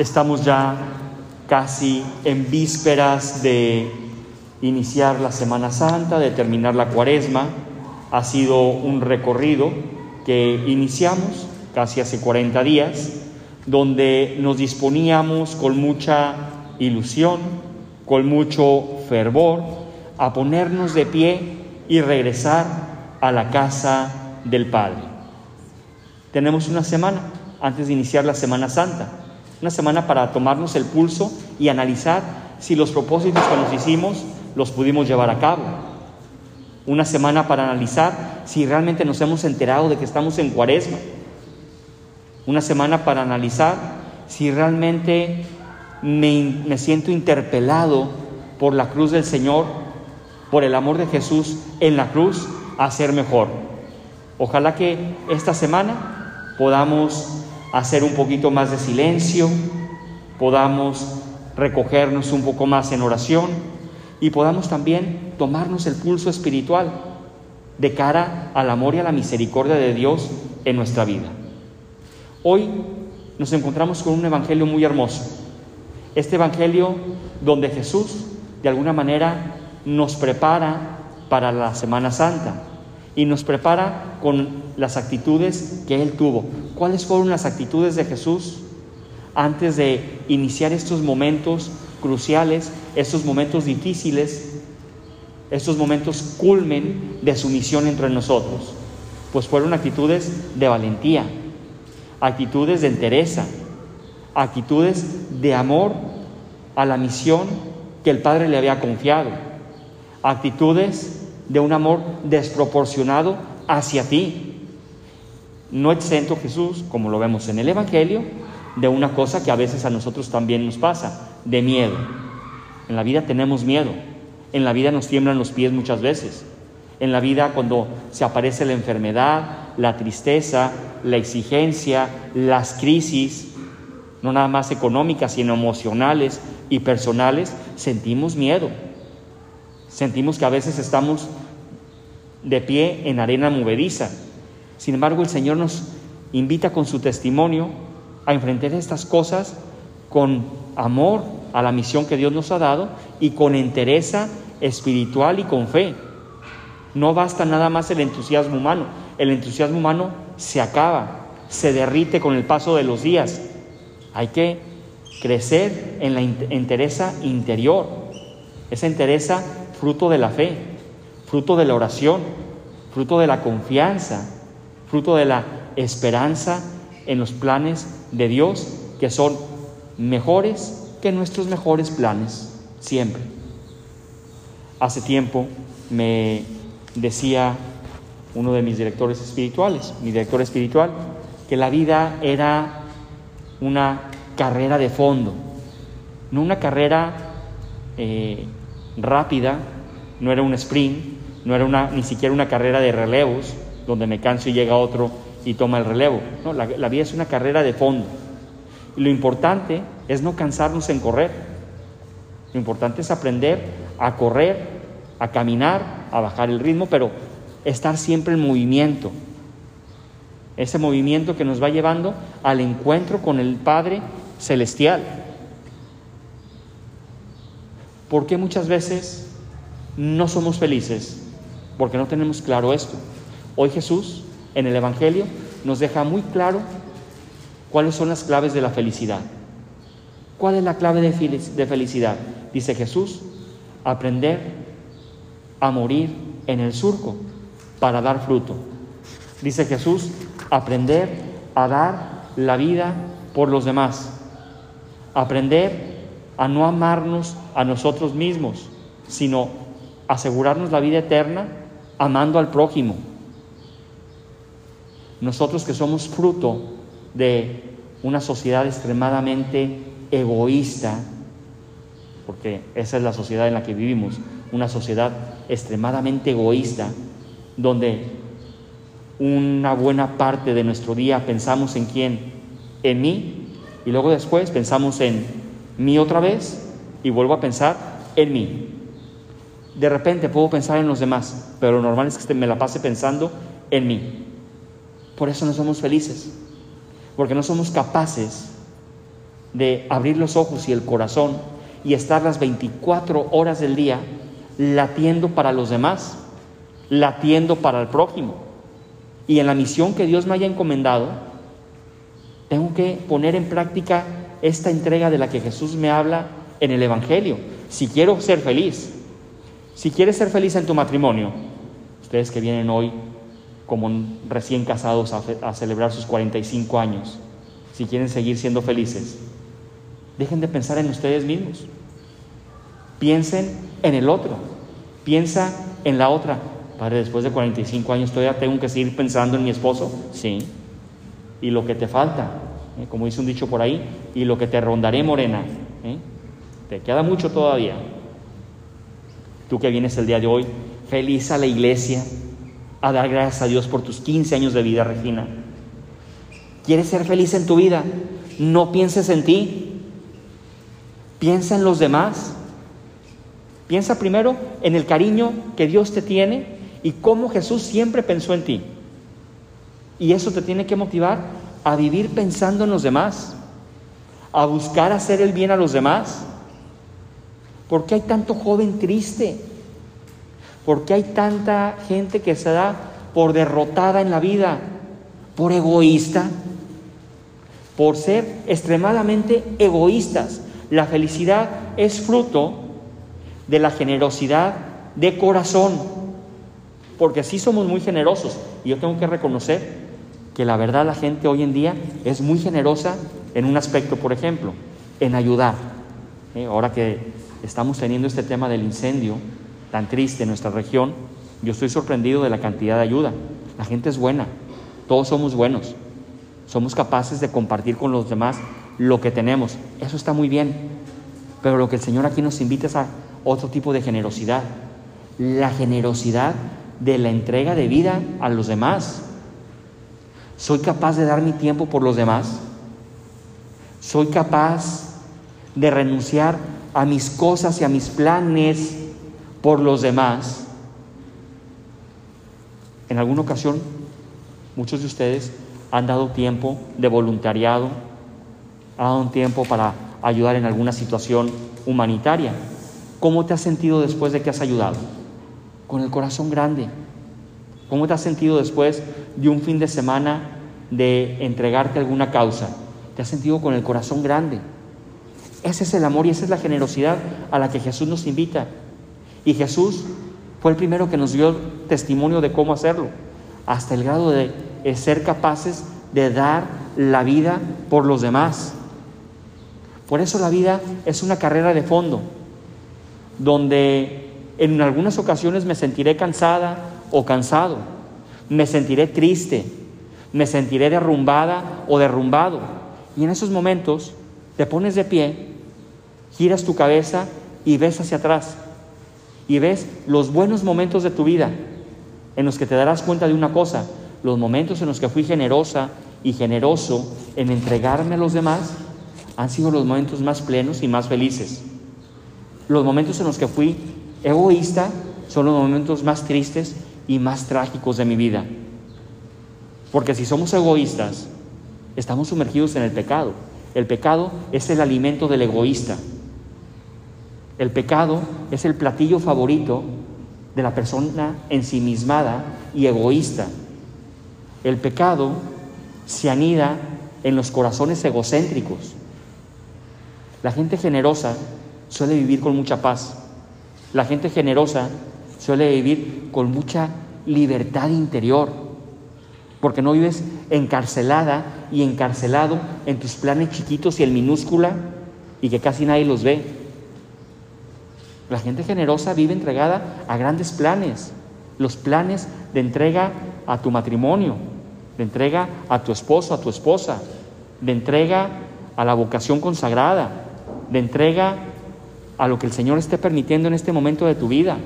Estamos ya casi en vísperas de iniciar la Semana Santa, de terminar la cuaresma. Ha sido un recorrido que iniciamos casi hace 40 días, donde nos disponíamos con mucha ilusión, con mucho fervor, a ponernos de pie y regresar a la casa del Padre. Tenemos una semana antes de iniciar la Semana Santa, una semana para tomarnos el pulso y analizar si los propósitos que nos hicimos los pudimos llevar a cabo. Una semana para analizar si realmente nos hemos enterado de que estamos en cuaresma. Una semana para analizar si realmente me, me siento interpelado por la cruz del Señor, por el amor de Jesús en la cruz, a ser mejor. Ojalá que esta semana podamos hacer un poquito más de silencio, podamos recogernos un poco más en oración y podamos también tomarnos el pulso espiritual de cara al amor y a la misericordia de Dios en nuestra vida. Hoy nos encontramos con un evangelio muy hermoso. Este evangelio donde Jesús de alguna manera nos prepara para la Semana Santa y nos prepara con las actitudes que Él tuvo. ¿Cuáles fueron las actitudes de Jesús antes de iniciar estos momentos cruciales, estos momentos difíciles, estos momentos culmen de su misión entre nosotros? Pues fueron actitudes de valentía, actitudes de entereza, actitudes de amor a la misión que el Padre le había confiado, actitudes de un amor desproporcionado hacia ti. No exento Jesús, como lo vemos en el Evangelio, de una cosa que a veces a nosotros también nos pasa, de miedo. En la vida tenemos miedo, en la vida nos tiemblan los pies muchas veces, en la vida cuando se aparece la enfermedad, la tristeza, la exigencia, las crisis, no nada más económicas, sino emocionales y personales, sentimos miedo. Sentimos que a veces estamos de pie en arena movediza. Sin embargo, el Señor nos invita con su testimonio a enfrentar estas cosas con amor a la misión que Dios nos ha dado y con entereza espiritual y con fe. No basta nada más el entusiasmo humano. El entusiasmo humano se acaba, se derrite con el paso de los días. Hay que crecer en la entereza interior, esa entereza fruto de la fe, fruto de la oración, fruto de la confianza, fruto de la esperanza en los planes de Dios que son mejores que nuestros mejores planes, siempre. Hace tiempo me decía uno de mis directores espirituales, mi director espiritual, que la vida era una carrera de fondo, no una carrera eh, rápida, no era un sprint, no era una, ni siquiera una carrera de relevos, donde me canso y llega otro y toma el relevo. No, la, vida es una carrera de fondo. Y lo importante es no cansarnos en correr. Lo importante es aprender a correr, a caminar, a bajar el ritmo, pero estar siempre en movimiento. Ese movimiento que nos va llevando al encuentro con el Padre Celestial. ¿Por qué muchas veces no somos felices? Porque no tenemos claro esto. Hoy Jesús en el Evangelio nos deja muy claro cuáles son las claves de la felicidad. ¿Cuál es la clave de felicidad? Dice Jesús, aprender a morir en el surco para dar fruto. Dice Jesús, aprender a dar la vida por los demás. Aprender a no amarnos a nosotros mismos, sino asegurarnos la vida eterna amando al prójimo. Nosotros que somos fruto de una sociedad extremadamente egoísta, porque esa es la sociedad en la que vivimos, una sociedad extremadamente egoísta, donde una buena parte de nuestro día pensamos en quién, en mí, y luego después pensamos en mí otra vez y vuelvo a pensar en mí. De repente puedo pensar en los demás, pero lo normal es que me la pase pensando en mí. Por eso no somos felices, porque no somos capaces de abrir los ojos y el corazón y estar las 24 horas del día latiendo para los demás, latiendo para el prójimo. Y en la misión que Dios me haya encomendado, tengo que poner en práctica esta entrega de la que Jesús me habla en el Evangelio. Si quiero ser feliz, si quieres ser feliz en tu matrimonio, ustedes que vienen hoy como recién casados a, celebrar sus 45 años, si quieren seguir siendo felices, dejen de pensar en ustedes mismos. Piensen en el otro. Piensa en la otra. Padre, después de 45 años todavía tengo que seguir pensando en mi esposo. Sí. Y lo que te falta, ¿eh? como dice un dicho por ahí, y lo que te rondaré morena. ¿eh? Te queda mucho todavía. Tú que vienes el día de hoy, feliz a la iglesia, a dar gracias a Dios por tus 15 años de vida, Regina. ¿Quieres ser feliz en tu vida? No pienses en ti. Piensa en los demás. Piensa primero en el cariño que Dios te tiene y cómo Jesús siempre pensó en ti. Y eso te tiene que motivar a vivir pensando en los demás, a buscar hacer el bien a los demás. ¿Por qué hay tanto joven triste? ¿Por qué hay tanta gente que se da por derrotada en la vida? ¿Por egoísta? Por ser extremadamente egoístas. La felicidad es fruto de la generosidad de corazón. Porque sí somos muy generosos. Y yo tengo que reconocer que la verdad la gente hoy en día es muy generosa en un aspecto, por ejemplo, en ayudar. ¿Eh? Ahora que estamos teniendo este tema del incendio tan triste en nuestra región, yo estoy sorprendido de la cantidad de ayuda. La gente es buena, todos somos buenos, somos capaces de compartir con los demás lo que tenemos. Eso está muy bien, pero lo que el Señor aquí nos invita es a otro tipo de generosidad, la generosidad de la entrega de vida a los demás. ¿Soy capaz de dar mi tiempo por los demás? ¿Soy capaz de renunciar a mis cosas y a mis planes por los demás. En alguna ocasión, muchos de ustedes han dado tiempo de voluntariado, han dado tiempo para ayudar en alguna situación humanitaria. ¿Cómo te has sentido después de que has ayudado? Con el corazón grande. ¿Cómo te has sentido después de un fin de semana de entregarte a alguna causa? Te has sentido con el corazón grande. Ese es el amor y esa es la generosidad a la que Jesús nos invita. Y Jesús fue el primero que nos dio testimonio de cómo hacerlo, hasta el grado de ser capaces de dar la vida por los demás. Por eso la vida es una carrera de fondo, donde en algunas ocasiones me sentiré cansada o cansado, me sentiré triste, me sentiré derrumbada o derrumbado. Y en esos momentos te pones de pie giras tu cabeza y ves hacia atrás y ves los buenos momentos de tu vida en los que te darás cuenta de una cosa, los momentos en los que fui generosa y generoso en entregarme a los demás han sido los momentos más plenos y más felices. Los momentos en los que fui egoísta son los momentos más tristes y más trágicos de mi vida. Porque si somos egoístas, estamos sumergidos en el pecado. El pecado es el alimento del egoísta. El pecado es el platillo favorito de la persona ensimismada y egoísta. El pecado se anida en los corazones egocéntricos. La gente generosa suele vivir con mucha paz. La gente generosa suele vivir con mucha libertad interior, porque no vives encarcelada y encarcelado en tus planes chiquitos y en minúscula y que casi nadie los ve. La gente generosa vive entregada a grandes planes, los planes de entrega a tu matrimonio, de entrega a tu esposo, a tu esposa, de entrega a la vocación consagrada, de entrega a lo que el Señor esté permitiendo en este momento de tu vida.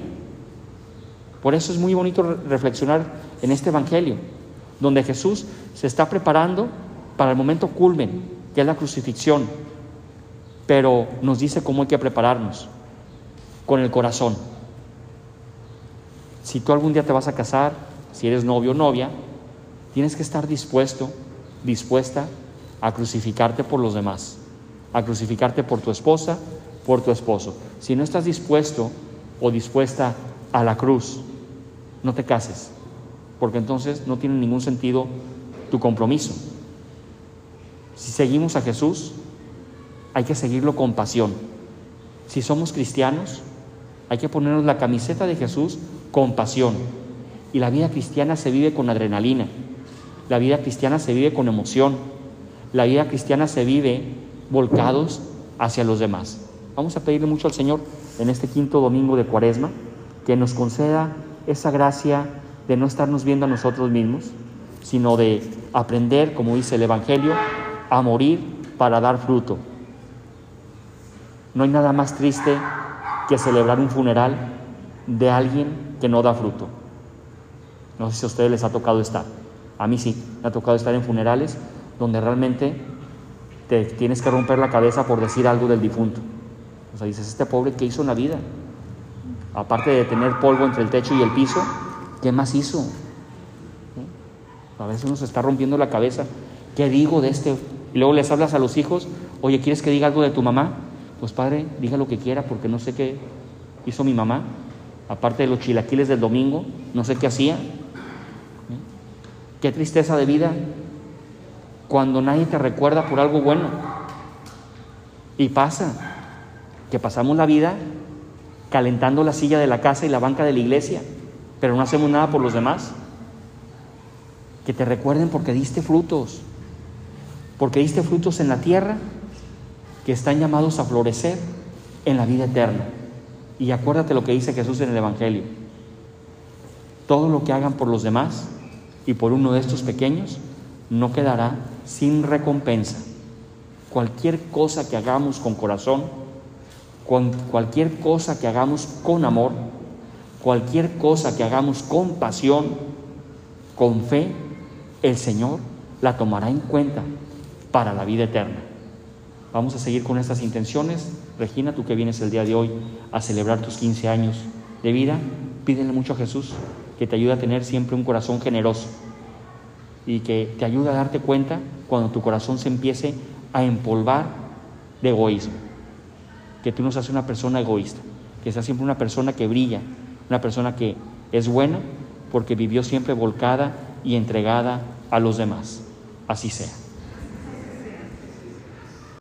Por eso es muy bonito reflexionar en este Evangelio, donde Jesús se está preparando para el momento culmen, que es la crucifixión, pero nos dice cómo hay que prepararnos con el corazón. Si tú algún día te vas a casar, si eres novio o novia, tienes que estar dispuesto, dispuesta a crucificarte por los demás. a crucificarte por tu esposa, por tu esposo. Si no estás dispuesto o dispuesta a la cruz, no te cases, porque entonces no tiene ningún sentido tu compromiso. Si seguimos a Jesús, hay que seguirlo con pasión. Si somos cristianos, hay que ponernos la camiseta de Jesús con pasión. Y la vida cristiana se vive con adrenalina. La vida cristiana se vive con emoción. La vida cristiana se vive volcados hacia los demás. Vamos a pedirle mucho al Señor en este quinto domingo de Cuaresma que nos conceda esa gracia de no estarnos viendo a nosotros mismos, sino de aprender, como dice el Evangelio, a morir para dar fruto. No hay nada más triste que celebrar un funeral de alguien que no da fruto. No sé si a ustedes les ha tocado estar. A mí sí, me ha tocado estar en funerales donde realmente te tienes que romper la cabeza por decir algo del difunto. O sea, dices, este pobre, ¿qué hizo en la vida? Aparte de tener polvo entre el techo y el piso, ¿qué más hizo? A veces uno se está rompiendo la cabeza. ¿Qué digo de este? Luego les hablas a los hijos, oye, ¿quieres que diga algo de tu mamá? Pues padre, diga lo que quiera porque no sé qué hizo mi mamá. Aparte de los chilaquiles del domingo, no sé qué hacía. Qué tristeza de vida cuando nadie te recuerda por algo bueno. Y pasa que pasamos la vida calentando la silla de la casa y la banca de la iglesia, pero no hacemos nada por los demás. Que te recuerden porque diste frutos, porque diste frutos en la tierra que están llamados a florecer en la vida eterna. Y acuérdate lo que dice Jesús en el Evangelio. Todo lo que hagan por los demás y por uno de estos pequeños no quedará sin recompensa. Cualquier cosa que hagamos con corazón, con cualquier cosa que hagamos con amor, cualquier cosa que hagamos con pasión, con fe, el Señor la tomará en cuenta para la vida eterna. Vamos a seguir con estas intenciones. Regina, tú que vienes el día de hoy a celebrar tus 15 años de vida, pídele mucho a Jesús que te ayude a tener siempre un corazón generoso y que te ayude a darte cuenta cuando tu corazón se empiece a empolvar de egoísmo. Que tú no seas una persona egoísta, que seas siempre una persona que brilla, una persona que es buena porque vivió siempre volcada y entregada a los demás. Así sea.